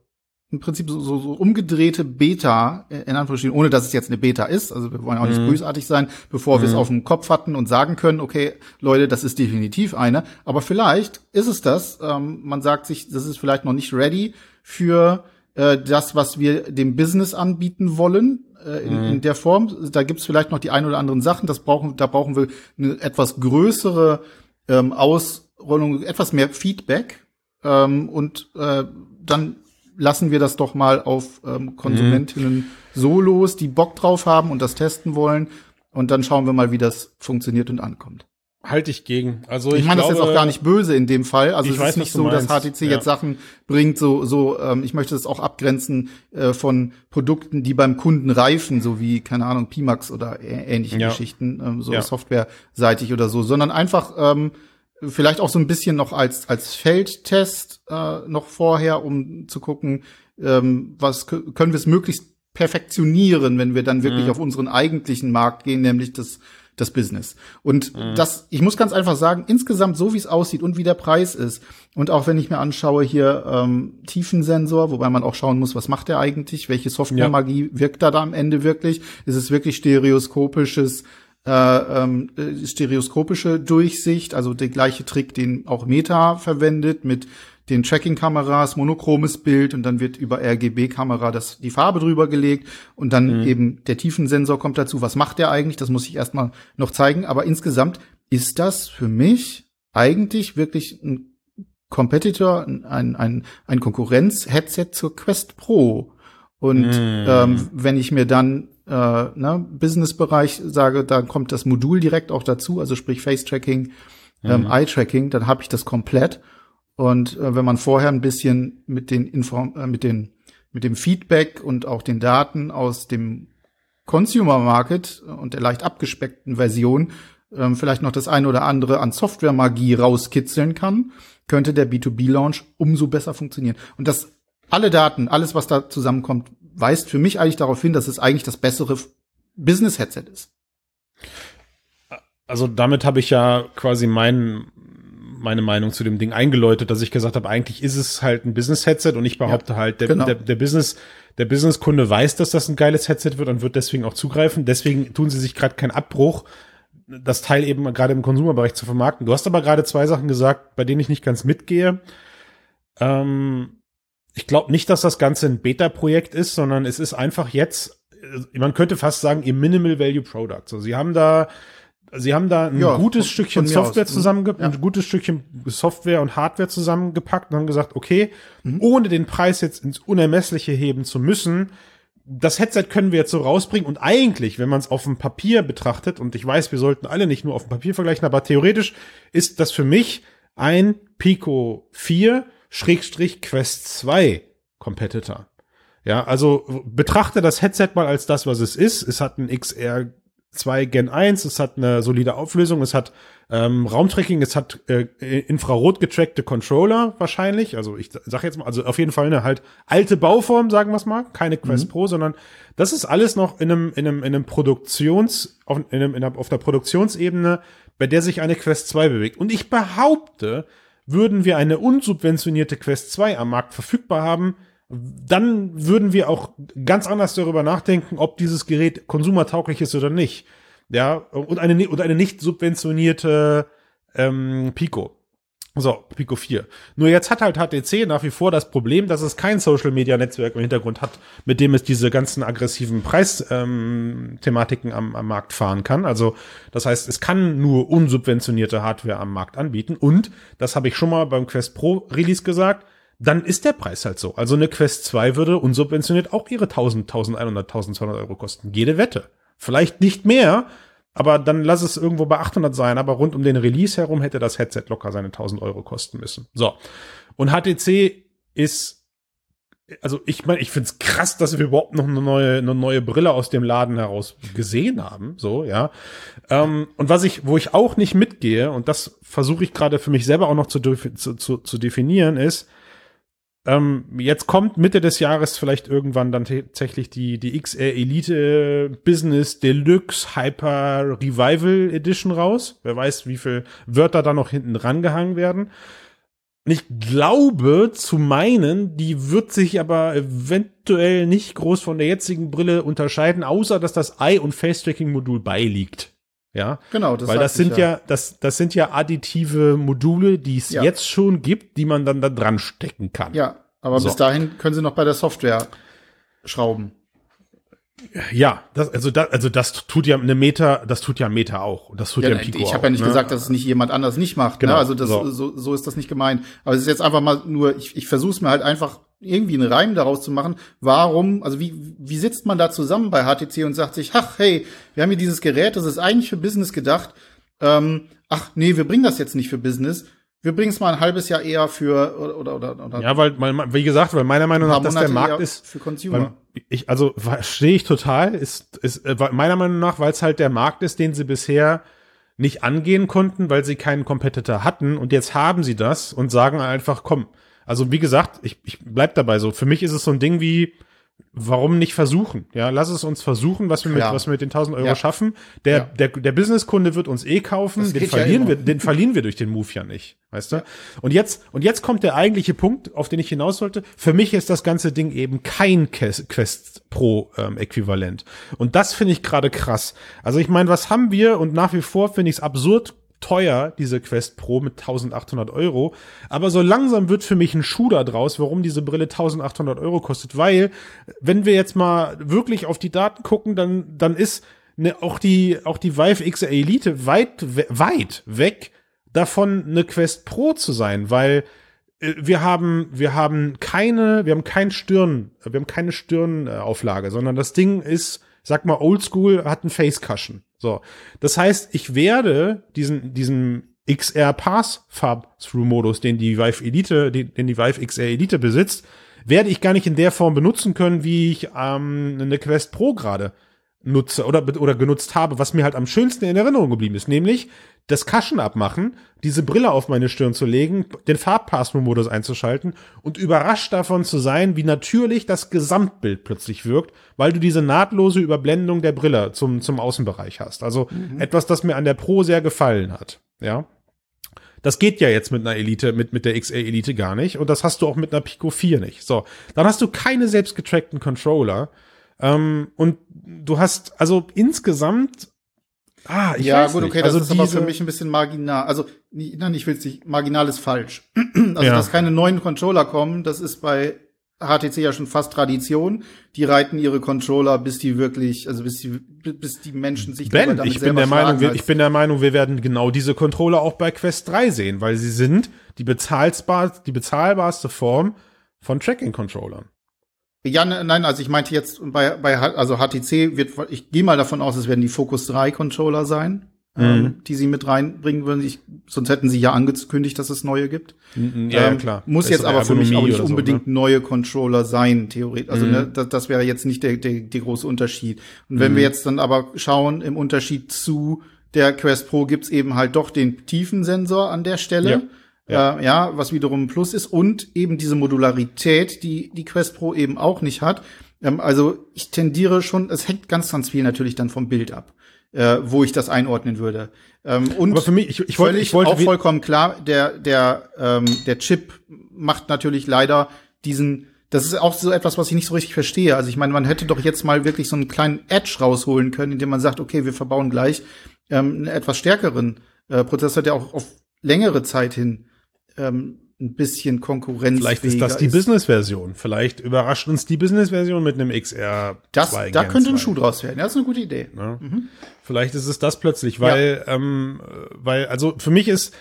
im Prinzip so, so, so umgedrehte Beta, in Anführungsstrichen, ohne dass es jetzt eine Beta ist. Also wir wollen auch nicht mhm. bösartig sein, bevor mhm. wir es auf dem Kopf hatten und sagen können, okay, Leute, das ist definitiv eine. Aber vielleicht ist es das. Ähm, man sagt sich, das ist vielleicht noch nicht ready für äh, das, was wir dem Business anbieten wollen. Äh, in, mhm. in der Form. Da gibt's vielleicht noch die ein oder anderen Sachen. Das brauchen, da brauchen wir eine etwas größere ähm, Ausrollung, etwas mehr Feedback. Ähm, und äh, dann lassen wir das doch mal auf ähm, Konsumentinnen mhm. so los, die Bock drauf haben und das testen wollen. Und dann schauen wir mal, wie das funktioniert und ankommt. Halte ich gegen. Also ich, ich meine das jetzt auch gar nicht böse in dem Fall. Also es weiß, ist nicht so, dass HTC ja. jetzt Sachen bringt, so so. Ähm, ich möchte das auch abgrenzen äh, von Produkten, die beim Kunden reifen, so wie keine Ahnung Pimax oder ähnliche ja. Geschichten, ähm, so ja. softwareseitig oder so, sondern einfach ähm, vielleicht auch so ein bisschen noch als als Feldtest äh, noch vorher, um zu gucken, ähm, was können wir es möglichst perfektionieren, wenn wir dann wirklich mhm. auf unseren eigentlichen Markt gehen, nämlich das das Business. Und mhm. das, ich muss ganz einfach sagen, insgesamt so wie es aussieht und wie der Preis ist und auch wenn ich mir anschaue hier ähm, Tiefensensor, wobei man auch schauen muss, was macht der eigentlich, welche Softwaremagie ja. wirkt da da am Ende wirklich? Ist es wirklich stereoskopisches äh, ähm, stereoskopische Durchsicht, also der gleiche Trick, den auch Meta verwendet mit den Tracking-Kameras, monochromes Bild und dann wird über RGB-Kamera das die Farbe drüber gelegt und dann mhm. eben der Tiefensensor kommt dazu. Was macht der eigentlich? Das muss ich erstmal noch zeigen. Aber insgesamt ist das für mich eigentlich wirklich ein Competitor, ein, ein, ein Konkurrenz-Headset zur Quest Pro. Und mm. ähm, wenn ich mir dann äh, ne, Business-Bereich sage, da kommt das Modul direkt auch dazu, also sprich Face-Tracking, ähm, mhm. Eye-Tracking, dann habe ich das komplett. Und äh, wenn man vorher ein bisschen mit den Inform äh, mit den mit dem Feedback und auch den Daten aus dem Consumer Market und der leicht abgespeckten Version ähm, vielleicht noch das eine oder andere an Software-Magie rauskitzeln kann, könnte der B2B-Launch umso besser funktionieren. Und das alle Daten, alles, was da zusammenkommt, weist für mich eigentlich darauf hin, dass es eigentlich das bessere Business-Headset ist. Also damit habe ich ja quasi mein, meine Meinung zu dem Ding eingeläutet, dass ich gesagt habe, eigentlich ist es halt ein Business-Headset und ich behaupte ja, halt, der, genau. der, der Business, der Business-Kunde weiß, dass das ein geiles Headset wird und wird deswegen auch zugreifen. Deswegen tun sie sich gerade keinen Abbruch, das Teil eben gerade im Konsumerbereich zu vermarkten. Du hast aber gerade zwei Sachen gesagt, bei denen ich nicht ganz mitgehe. Ähm, ich glaube nicht, dass das Ganze ein Beta-Projekt ist, sondern es ist einfach jetzt, äh, man könnte fast sagen, ihr Minimal Value Product. So, sie haben da Sie haben da ein ja, gutes von, Stückchen von Software mhm. zusammengepackt, ja. ein gutes Stückchen Software und Hardware zusammengepackt und haben gesagt, okay, mhm. ohne den Preis jetzt ins Unermessliche heben zu müssen, das Headset können wir jetzt so rausbringen und eigentlich, wenn man es auf dem Papier betrachtet, und ich weiß, wir sollten alle nicht nur auf dem Papier vergleichen, aber theoretisch ist das für mich ein Pico 4 Schrägstrich Quest 2 Competitor. Ja, also betrachte das Headset mal als das, was es ist. Es hat ein XR 2 Gen 1, es hat eine solide Auflösung, es hat ähm, Raumtracking, es hat äh, infrarot getrackte Controller wahrscheinlich. Also ich sag jetzt mal, also auf jeden Fall eine halt alte Bauform, sagen wir es mal, keine Quest mhm. Pro, sondern das ist alles noch in einem in einem in einem Produktions auf, in einem, in einer, auf der Produktionsebene, bei der sich eine Quest 2 bewegt. Und ich behaupte, würden wir eine unsubventionierte Quest 2 am Markt verfügbar haben, dann würden wir auch ganz anders darüber nachdenken, ob dieses Gerät konsumertauglich ist oder nicht. Ja, und eine, und eine nicht subventionierte ähm, Pico. So, Pico 4. Nur jetzt hat halt HTC nach wie vor das Problem, dass es kein Social Media Netzwerk im Hintergrund hat, mit dem es diese ganzen aggressiven Preisthematiken ähm, am, am Markt fahren kann. Also, das heißt, es kann nur unsubventionierte Hardware am Markt anbieten. Und, das habe ich schon mal beim Quest Pro Release gesagt, dann ist der Preis halt so. Also eine Quest 2 würde unsubventioniert auch ihre 1000, 1100, 1200 Euro kosten. Jede Wette. Vielleicht nicht mehr, aber dann lass es irgendwo bei 800 sein. Aber rund um den Release herum hätte das Headset locker seine 1000 Euro kosten müssen. So. Und HTC ist, also ich meine, ich find's krass, dass wir überhaupt noch eine neue, eine neue Brille aus dem Laden heraus gesehen haben. So, ja. Ähm, und was ich, wo ich auch nicht mitgehe, und das versuche ich gerade für mich selber auch noch zu, zu, zu, zu definieren, ist, ähm, jetzt kommt Mitte des Jahres vielleicht irgendwann dann tatsächlich die, die XR Elite Business Deluxe Hyper Revival Edition raus. Wer weiß, wie viel Wörter da noch hinten rangehangen werden. Ich glaube zu meinen, die wird sich aber eventuell nicht groß von der jetzigen Brille unterscheiden, außer dass das Eye- und Face-Tracking-Modul beiliegt. Ja, genau. Das Weil das sind ja. ja, das, das sind ja additive Module, die es ja. jetzt schon gibt, die man dann da dran stecken kann. Ja, aber so. bis dahin können sie noch bei der Software schrauben. Ja, das, also das, also das tut ja eine Meta, das tut ja Meta auch. Das tut ja, ja Pico Ich habe ja nicht ne? gesagt, dass es nicht jemand anders nicht macht. Ne? Genau, ne? Also das, so. so. So, ist das nicht gemeint. Aber es ist jetzt einfach mal nur, ich, ich versuche es mir halt einfach irgendwie einen Reim daraus zu machen. Warum, also wie, wie sitzt man da zusammen bei HTC und sagt sich, ach hey, wir haben hier dieses Gerät, das ist eigentlich für Business gedacht. Ähm, ach nee, wir bringen das jetzt nicht für Business. Wir bringen es mal ein halbes Jahr eher für oder oder oder. Ja, weil, weil wie gesagt, weil meiner Meinung nach, dass der Markt ist für Consumer. Ich also verstehe ich total. Ist ist äh, meiner Meinung nach, weil es halt der Markt ist, den sie bisher nicht angehen konnten, weil sie keinen Competitor hatten und jetzt haben sie das und sagen einfach, komm, also wie gesagt, ich, ich bleib dabei so. Für mich ist es so ein Ding wie, warum nicht versuchen? Ja, lass es uns versuchen, was wir mit, ja. was wir mit den 1000 Euro ja. schaffen. Der, ja. der, der Businesskunde wird uns eh kaufen, den verlieren wir, den verlieren wir durch den Move ja nicht, weißt du? Und jetzt, und jetzt kommt der eigentliche Punkt, auf den ich hinaus wollte. Für mich ist das ganze Ding eben kein Quest Pro ähm, Äquivalent. Und das finde ich gerade krass. Also ich meine, was haben wir? Und nach wie vor finde ich es absurd teuer, diese Quest Pro mit 1800 Euro. Aber so langsam wird für mich ein Schuh da draus, warum diese Brille 1800 Euro kostet. Weil, wenn wir jetzt mal wirklich auf die Daten gucken, dann, dann ist ne, auch die, auch die Vive XR Elite weit, weit weg davon, eine Quest Pro zu sein, weil äh, wir haben, wir haben keine, wir haben kein Stirn, wir haben keine Stirnauflage, sondern das Ding ist, sag mal, oldschool, hat ein Face Cushion. So. Das heißt, ich werde diesen, diesen XR Pass Farb Through Modus, den die Vive Elite, den, den die Vive XR Elite besitzt, werde ich gar nicht in der Form benutzen können, wie ich ähm, eine Quest Pro gerade nutze oder, oder genutzt habe, was mir halt am schönsten in Erinnerung geblieben ist, nämlich das Kaschen abmachen, diese Brille auf meine Stirn zu legen, den Farbpassmo-Modus einzuschalten und überrascht davon zu sein, wie natürlich das Gesamtbild plötzlich wirkt, weil du diese nahtlose Überblendung der Brille zum, zum Außenbereich hast. Also mhm. etwas, das mir an der Pro sehr gefallen hat. Ja. Das geht ja jetzt mit einer Elite, mit, mit der XR Elite gar nicht. Und das hast du auch mit einer Pico 4 nicht. So. Dann hast du keine selbstgetrackten Controller. Ähm, und du hast, also insgesamt Ah, ich ja, weiß gut, okay, nicht. das also ist aber für mich ein bisschen marginal. Also, nein, ich will es nicht. Marginal ist falsch. also, ja. dass keine neuen Controller kommen, das ist bei HTC ja schon fast Tradition. Die reiten ihre Controller, bis die wirklich, also bis die, bis die Menschen sich ben, damit ich bin der Meinung, wir, ich bin der Meinung, wir werden genau diese Controller auch bei Quest 3 sehen, weil sie sind die bezahlbar, die bezahlbarste Form von Tracking-Controllern. Ja, ne, nein, also ich meinte jetzt bei, bei also HTC wird, ich gehe mal davon aus, es werden die Focus 3 Controller sein mhm. ähm, die sie mit reinbringen würden. Ich, sonst hätten sie ja angekündigt, dass es neue gibt. Mhm, ja, ähm, klar. Muss das jetzt aber für mich auch nicht unbedingt so, ne? neue Controller sein, theoretisch. Also mhm. ne, das, das wäre jetzt nicht der, der, der große Unterschied. Und wenn wir mhm. jetzt dann aber schauen, im Unterschied zu der Quest Pro gibt's eben halt doch den Tiefensensor an der Stelle. Ja. Ja. Äh, ja, was wiederum ein Plus ist und eben diese Modularität, die die Quest Pro eben auch nicht hat. Ähm, also ich tendiere schon, es hängt ganz, ganz viel natürlich dann vom Bild ab äh, wo ich das einordnen würde. Ähm, und Aber für mich, ich, ich wollte, ich wollte auch vollkommen klar, der der ähm, der Chip macht natürlich leider diesen das ist auch so etwas, was ich nicht so richtig verstehe. Also ich meine, man hätte doch jetzt mal wirklich so einen kleinen Edge rausholen können, indem man sagt, okay, wir verbauen gleich ähm, einen etwas stärkeren äh, Prozessor, der auch auf längere Zeit hin ähm, ein bisschen Konkurrenz. Vielleicht ist das die Business-Version. Vielleicht überrascht uns die Business-Version mit einem XR. Das, da könnte ein Schuh draus werden. Das ist eine gute Idee. Ja. Mhm. Vielleicht ist es das plötzlich, weil, ja. ähm, weil, also für mich ist,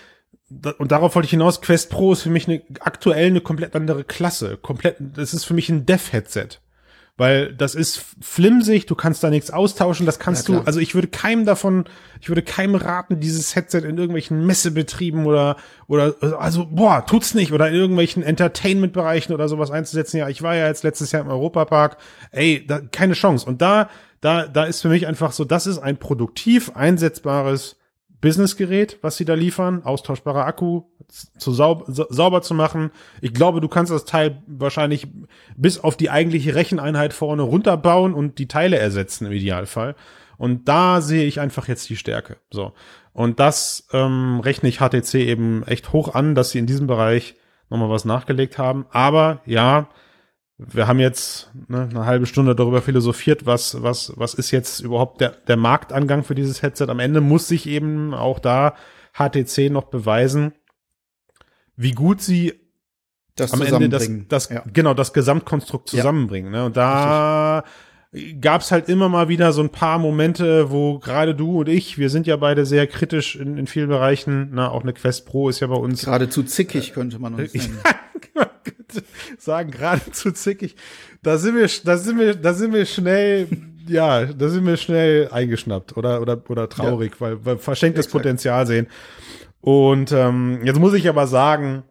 und darauf wollte ich hinaus, Quest Pro ist für mich eine, aktuell eine komplett andere Klasse. Komplett, das ist für mich ein Dev-Headset weil das ist flimsig, du kannst da nichts austauschen, das kannst ja, du, also ich würde keinem davon, ich würde keinem raten, dieses Headset in irgendwelchen Messebetrieben oder, oder, also, boah, tut's nicht, oder in irgendwelchen Entertainment-Bereichen oder sowas einzusetzen. Ja, ich war ja jetzt letztes Jahr im Europapark, ey, da, keine Chance. Und da, da, da ist für mich einfach so, das ist ein produktiv einsetzbares Businessgerät, was sie da liefern, austauschbarer Akku, zu saub sauber zu machen. Ich glaube, du kannst das Teil wahrscheinlich bis auf die eigentliche Recheneinheit vorne runterbauen und die Teile ersetzen im Idealfall. Und da sehe ich einfach jetzt die Stärke. So. Und das ähm, rechne ich HTC eben echt hoch an, dass sie in diesem Bereich nochmal was nachgelegt haben. Aber ja, wir haben jetzt ne, eine halbe Stunde darüber philosophiert, was, was, was ist jetzt überhaupt der, der Marktangang für dieses Headset. Am Ende muss sich eben auch da HTC noch beweisen, wie gut sie das am Ende das, das ja. genau das Gesamtkonstrukt zusammenbringen. Ne? Und da Richtig gab's halt immer mal wieder so ein paar Momente, wo gerade du und ich, wir sind ja beide sehr kritisch in, in vielen Bereichen. Na, auch eine Quest Pro ist ja bei uns geradezu zickig könnte man uns nennen. sagen geradezu zickig. Da sind wir, da sind wir, da sind wir schnell, ja, da sind wir schnell eingeschnappt oder oder oder traurig, ja. weil, weil verschenktes Exakt. Potenzial sehen. Und ähm, jetzt muss ich aber sagen,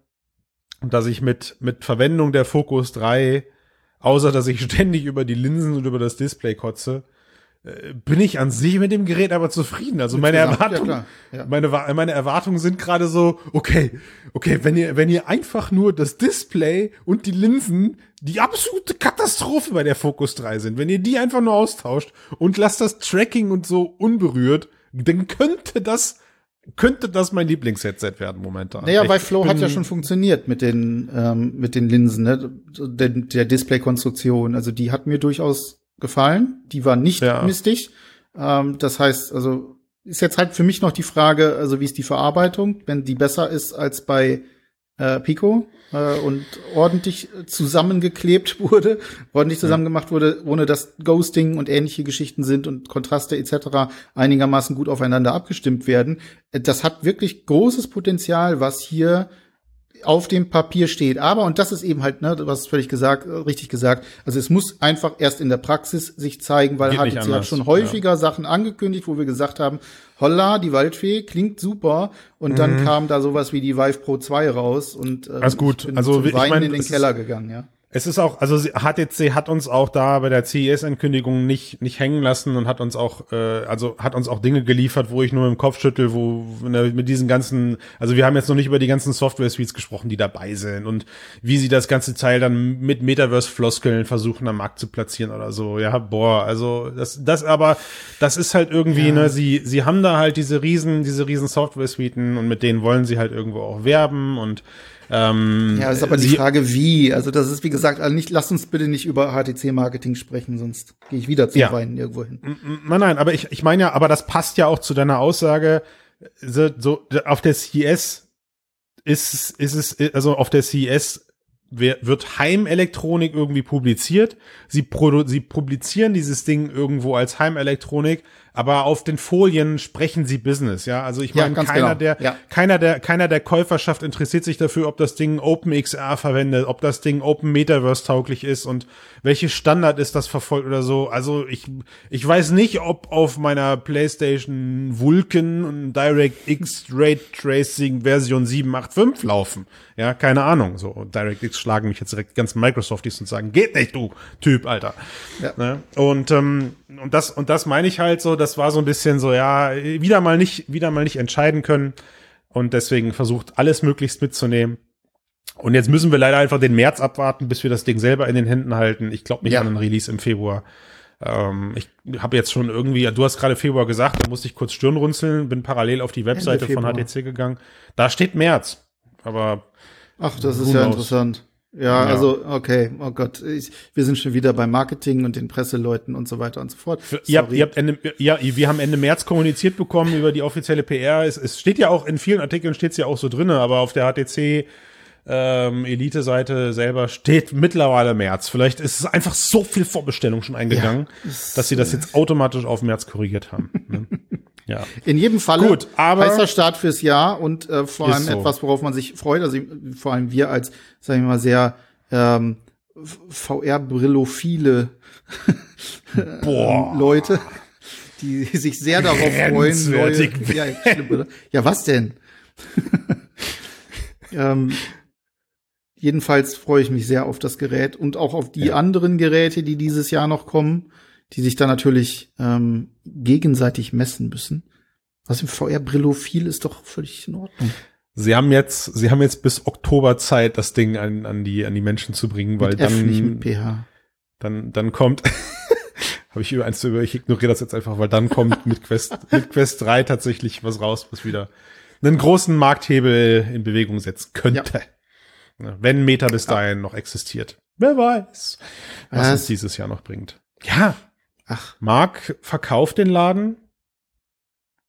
dass ich mit mit Verwendung der Focus 3 außer dass ich ständig über die Linsen und über das Display kotze, äh, bin ich an sich mit dem Gerät aber zufrieden. Also meine Erwartungen, ja, ja. meine, meine Erwartungen sind gerade so, okay, okay, wenn ihr, wenn ihr einfach nur das Display und die Linsen die absolute Katastrophe bei der Focus 3 sind, wenn ihr die einfach nur austauscht und lasst das Tracking und so unberührt, dann könnte das könnte das mein Lieblingsheadset werden momentan. Naja, bei Flow hat ja schon funktioniert mit den ähm, mit den Linsen, ne? der, der Displaykonstruktion. Also die hat mir durchaus gefallen. Die war nicht ja. mistig. Ähm, das heißt, also ist jetzt halt für mich noch die Frage, also wie ist die Verarbeitung, wenn die besser ist als bei äh, Pico äh, und ordentlich zusammengeklebt wurde, ordentlich zusammengemacht wurde, ohne dass Ghosting und ähnliche Geschichten sind und Kontraste etc. einigermaßen gut aufeinander abgestimmt werden. Das hat wirklich großes Potenzial, was hier auf dem Papier steht. Aber, und das ist eben halt, ne, was völlig gesagt, richtig gesagt, also es muss einfach erst in der Praxis sich zeigen, weil Geht HTC hat schon häufiger ja. Sachen angekündigt, wo wir gesagt haben, holla, die Waldfee klingt super. Und mhm. dann kam da sowas wie die Vive Pro 2 raus und äh, Alles gut. ich bin also, zum Weinen ich mein, in den Keller gegangen, ja. Es ist auch, also HTC hat uns auch da bei der CES-Ankündigung nicht nicht hängen lassen und hat uns auch, äh, also hat uns auch Dinge geliefert, wo ich nur im Kopf schüttel, wo ne, mit diesen ganzen, also wir haben jetzt noch nicht über die ganzen Software-Suites gesprochen, die dabei sind und wie sie das ganze Teil dann mit Metaverse-Floskeln versuchen am Markt zu platzieren oder so. Ja, boah, also das, das aber, das ist halt irgendwie, ja. ne, sie sie haben da halt diese riesen, diese riesen Software-Suiten und mit denen wollen sie halt irgendwo auch werben und Ähm, Ja, ist aber die Frage, wie. Also das ist, wie gesagt, also nicht, lasst uns bitte nicht über HTC-Marketing sprechen, sonst gehe ich wieder zum Ja. Weinen irgendwo hin. Nein, nein, aber ich, ich meine ja, aber das passt ja auch zu deiner Aussage. So, so auf der CES ist, ist es, also auf der CES wird Heimelektronik irgendwie publiziert. Sie, produ sie publizieren dieses Ding irgendwo als Heimelektronik, aber auf den Folien sprechen sie Business, ja. Also ich Ja, meine, ganz keiner genau. der, Ja. keiner der, keiner der Käuferschaft interessiert sich dafür, ob das Ding OpenXR verwendet, ob das Ding Open Metaverse tauglich ist und welche Standard ist das verfolgt oder so. Also ich, ich weiß nicht, ob auf meiner PlayStation Vulkan und DirectX Raytracing Version 785 laufen. Ja, keine Ahnung. So DirectX schlagen mich jetzt direkt ganzen Microsofties und sagen, geht nicht, du Typ, Alter. Ja. Ne? Und ähm, und das und das meine ich halt so. Das war so ein bisschen so, ja, wieder mal nicht, wieder mal nicht entscheiden können und deswegen versucht alles möglichst mitzunehmen. Und jetzt müssen wir leider einfach den März abwarten, bis wir das Ding selber in den Händen halten. Ich glaube nicht Ja. an einen Release im Februar. Ähm, ich habe jetzt schon irgendwie, du hast gerade Februar gesagt, da musste ich kurz Stirn runzeln, bin parallel auf die Webseite von. HTC gegangen. Da steht März. Aber Ach, das ist ja knows? interessant. Ja, Ja. also, okay, oh Gott, ich, wir sind schon wieder beim Marketing und den Presseleuten und so weiter und so fort. Ihr habt, ihr habt Ende, ja, wir haben Ende März kommuniziert bekommen über die offizielle PR. Es, es steht ja auch in vielen Artikeln steht es ja auch so drinne, aber auf der HTC ähm, Elite-Seite selber steht mittlerweile März. Vielleicht ist es einfach so viel Vorbestellung schon eingegangen, dass sie das jetzt automatisch auf März korrigiert haben. ne? Ja. In jedem Falle Gut, aber- heißer Start fürs Jahr und äh, vor allem so. etwas, worauf man sich freut. Also vor allem wir als, sagen wir mal, sehr ähm, VR-Brillophile Boah. Leute, die sich sehr darauf freuen. Neue, ja, ja, was denn? ähm, jedenfalls freue ich mich sehr auf das Gerät und auch auf die Ja. anderen Geräte, die dieses Jahr noch kommen, die sich dann natürlich ähm, gegenseitig messen müssen. Was im VR-Brillophil ist doch völlig in Ordnung. Sie haben jetzt, sie haben jetzt bis Oktober Zeit, das Ding an, an die, an die Menschen zu bringen, weil Mit F, nicht mit dann, PH. dann, dann kommt, habe ich über eins über, ich ignoriere das jetzt einfach, weil dann kommt mit Quest, mit Quest 3 tatsächlich was raus, was wieder einen großen Markthebel in Bewegung setzen könnte. Ja, Wenn Meta bis dahin noch existiert. Wer weiß, was Was? uns dieses Jahr noch bringt. Ja, Ach, Mark verkauft den Laden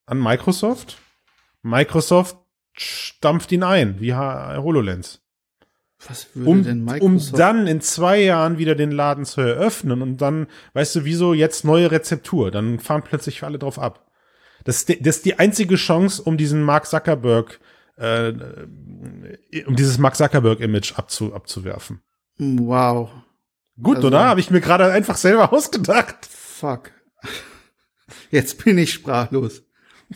an Microsoft. Microsoft stampft ihn ein, wie HoloLens. was würde Um, denn um Microsoft? dann in zwei Jahren wieder den Laden zu eröffnen und dann, weißt du, wieso jetzt neue Rezeptur? Dann fahren plötzlich alle drauf ab. Das, ist die- das ist die einzige Chance, um diesen Mark Zuckerberg, äh, um dieses Mark Zuckerberg-Image abzu, abzuwerfen. wow. Gut, Also- oder? Habe ich mir gerade einfach selber ausgedacht. Fuck. Jetzt bin ich sprachlos.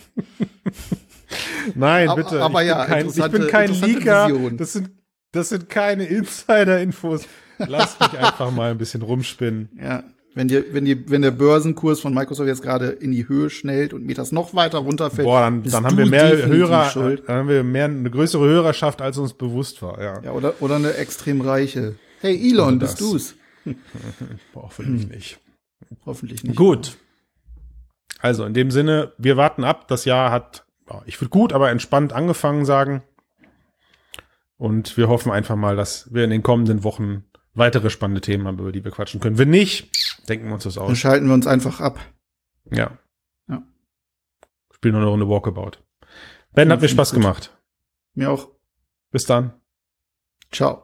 Nein, Aber- bitte. aber ich ja, bin kein, ich bin kein Leaker. Vision. Das sind, das sind keine Insider-Infos. Lasst mich einfach mal ein bisschen rumspinnen. Ja. Wenn dir, wenn die, wenn der Börsenkurs von Microsoft jetzt gerade in die Höhe schnellt und mir das noch weiter runterfällt, Boah, dann, dann haben wir mehr Hörer, schuld. dann haben wir mehr, eine größere Hörerschaft, als uns bewusst war, ja. Ja, oder, oder eine extrem reiche. Hey, Elon, bist du's? Boah, hoffentlich nicht. Hoffentlich nicht. Gut. Also, in dem Sinne, wir warten ab. Das Jahr hat, ich würde gut, aber entspannt angefangen sagen. Und wir hoffen einfach mal, dass wir in den kommenden Wochen weitere spannende Themen haben, über die wir quatschen können. Wenn nicht, denken wir uns das Dann aus. schalten wir uns einfach ab. Ja. Ja. Spielen noch eine Runde Walkabout. Ben, hat mir Spaß gut. gemacht. Mir auch. Bis dann. Ciao.